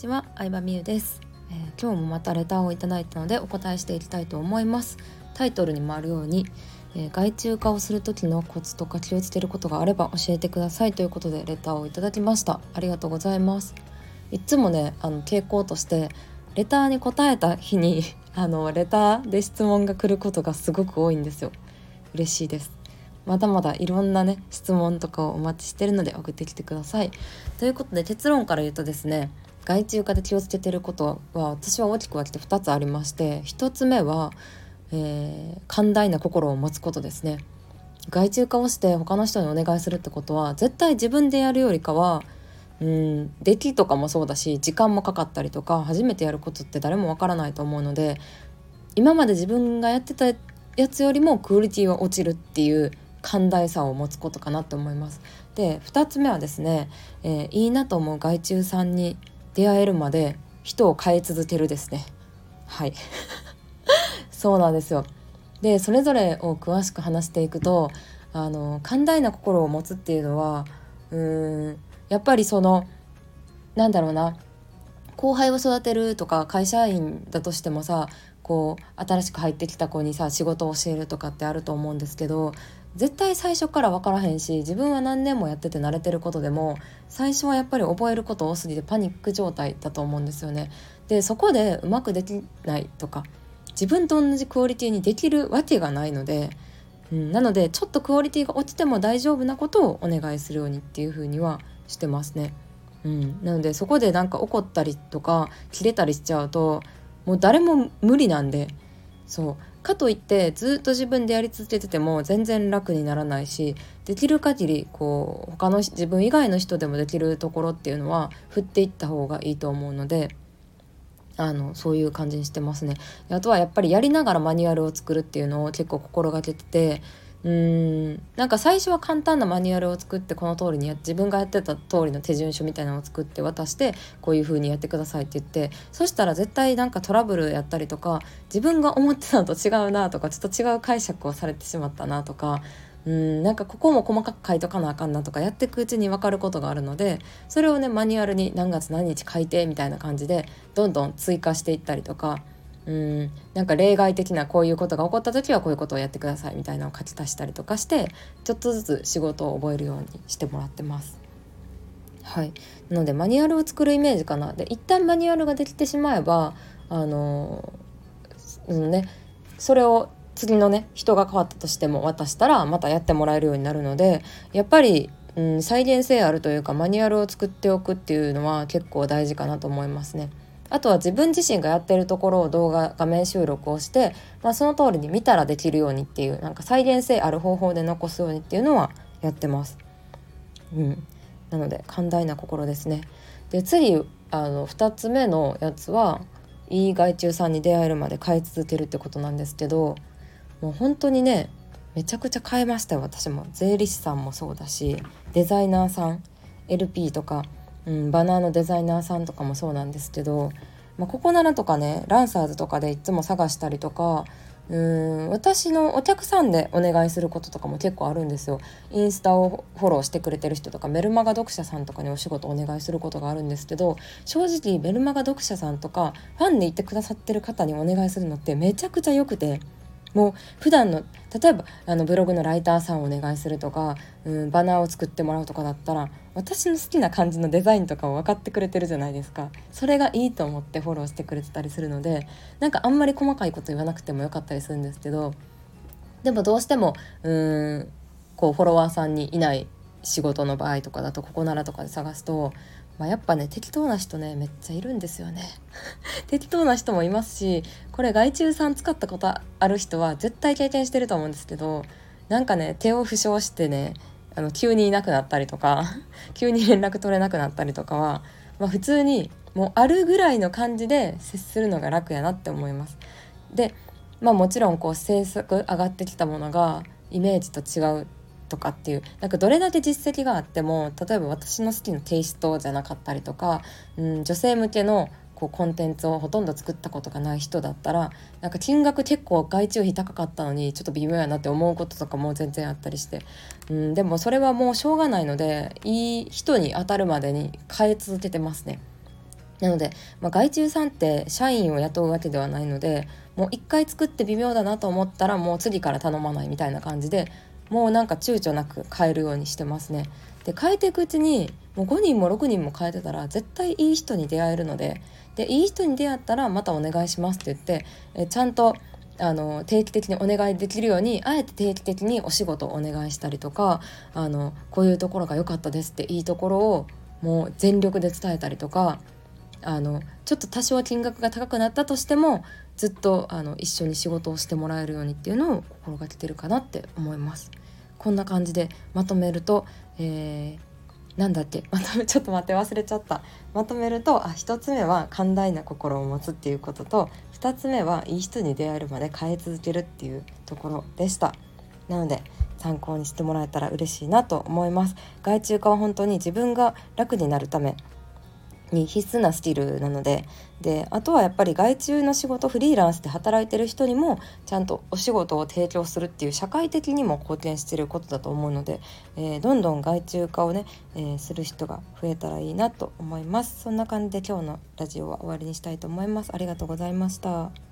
ちは、相葉美優です、えー、今日もまたレターをいただいたのでお答えしていきたいと思います。タイトルにもあるように、えー、外注化をする時のコツとか気をつけることがあれば教えてください。ということでレターをいただきました。ありがとうございます。いつもねあの傾向としてレターに答えた日に あのレターで質問が来ることがすごく多いんですよ。嬉しいです。まだまだいろんなね質問とかをお待ちしてるので送ってきてください。ということで結論から言うとですね外注化で気をつけてることは私は大きく分けて2つありまして1つ目は、えー、寛大な心を持つことですね。外注化をして他の人にお願いするってことは絶対自分でやるよりかはうん出来とかもそうだし時間もかかったりとか初めてやることって誰もわからないと思うので今まで自分がやってたやつよりもクオリティは落ちるっていう寛大さを持つことかなと思います。で2つ目はですね、えー、いいなと思う外注さんに出会えるまで人を変え続けるですね。はい そうなんですよ。でそれぞれを詳しく話していくとあの寛大な心を持つっていうのはうーんやっぱりそのなんだろうな後輩を育てるとか会社員だとしてもさこう新しく入ってきた子にさ仕事を教えるとかってあると思うんですけど絶対最初から分からへんし自分は何年もやってて慣れてることでも最初はやっぱり覚えること多すぎてパニック状態だと思うんですよね。でそこでうまくできないとか自分と同じクオリティにできるわけがないので、うん、なのでちょっとクオリティが落ちても大丈夫なことをお願いするようにっていうふうにはしてますね。うん、なのでそこでなんか怒ったりとか切れたりしちゃうともう誰も無理なんでそうかといってずっと自分でやり続けてても全然楽にならないしできる限りこう他の自分以外の人でもできるところっていうのは振っていった方がいいと思うのであのそういう感じにしてますね。あとはやっぱりやりながらマニュアルを作るっていうのを結構心がけててうん。なんか最初は簡単なマニュアルを作ってこの通りにや自分がやってた通りの手順書みたいなのを作って渡してこういう風にやってくださいって言ってそしたら絶対なんかトラブルやったりとか自分が思ってたのと違うなとかちょっと違う解釈をされてしまったなとかうんなんかここも細かく書いとかなあかんなとかやっていくうちに分かることがあるのでそれをねマニュアルに何月何日書いてみたいな感じでどんどん追加していったりとかうんなんか例外的なこういうことが起こった時はこういうことをやってくださいみたいなのを書き足したりとかしてちょっとずつ仕事を覚えるようにしてもらってます。はいなのでマニュアルを作るイメージかなで一旦マニュアルができてしまえばあのうんねそれを次のね人が変わったとしても渡したらまたやってもらえるようになるのでやっぱり、うん、再現性あるというかマニュアルを作っておくっていうのは結構大事かなと思いますね。あとは自分自身がやってるところを動画画面収録をして、まあ、その通りに見たらできるようにっていうなんか再現性ある方法で残すようにっていうのはやってます。うん、なので寛大な心ですね。で次あの2つ目のやつはいい外注さんに出会えるまで買い続けるってことなんですけどもう本当にねめちゃくちゃ買えましたよ私も税理士さんもそうだしデザイナーさん LP とかうん、バナーのデザイナーさんとかもそうなんですけど、まあ、ここならとかねランサーズとかでいつも探したりとかうーん私のお客さんでお願いすることとかも結構あるんですよ。インスタをフォローしてくれてる人とかメルマガ読者さんとかにお仕事お願いすることがあるんですけど正直メルマガ読者さんとかファンでいてくださってる方にお願いするのってめちゃくちゃ良くて。もう普段の例えばあのブログのライターさんをお願いするとか、うん、バナーを作ってもらうとかだったら私の好きな感じのデザインとかを分かってくれてるじゃないですか。それがいいと思ってフォローしてくれてたりするのでなんかあんまり細かいこと言わなくてもよかったりするんですけどでもどうしてもうんこうフォロワーさんにいない仕事の場合とかだとここならとかで探すとまあ、やっぱね適当な人ねめっちゃいるんですよね 適当な人もいますしこれ外注さん使ったことある人は絶対経験してると思うんですけどなんかね手を負傷してねあの急にいなくなったりとか 急に連絡取れなくなったりとかは、まあ、普通にもうあるぐらいの感じで接するのが楽やなって思います。でまあもちろんこう制作上がってきたものがイメージと違うとかっていうなんかどれだけ実績があっても例えば私の好きなテイストじゃなかったりとか、うん、女性向けのこうコンテンツをほとんど作ったことがない人だったらなんか金額結構外注費高かったのにちょっと微妙やなって思うこととかも全然あったりして、うん、でもそれはもうしょうがないのでいい人に当たるまでに変え続けてますね。なので、まあ、外注さんって社員を雇うわけではないのでもう一回作って微妙だなと思ったらもう次から頼まないみたいな感じでもうなんか躊躇なく変えるようにしてますね。で変えていくうちにもう5人も6人も変えてたら絶対いい人に出会えるのででいい人に出会ったらまたお願いしますって言ってえちゃんとあの定期的にお願いできるようにあえて定期的にお仕事をお願いしたりとかあのこういうところが良かったですっていいところをもう全力で伝えたりとかあのちょっと多少金額が高くなったとしてもずっとあの一緒に仕事をしてもらえるようにっていうのを心がけてるかなって思います。こんな感じでまとめると、えー、なんだっけ？まとめちょっと待って忘れちゃった。まとめるとあ1つ目は寛大な心を持つっていうことと2つ目はいい人に出会えるまで変え続けるっていうところでした。なので参考にしてもらえたら嬉しいなと思います。外注化は本当に自分が楽になるために必須なスキルなのでであとはやっぱり外注の仕事フリーランスで働いてる人にもちゃんとお仕事を提供するっていう社会的にも貢献してることだと思うので、えー、どんどん外注化をね、えー、する人が増えたらいいなと思います。そんな感じで今日のラジオは終わりにしたいと思います。ありがとうございました。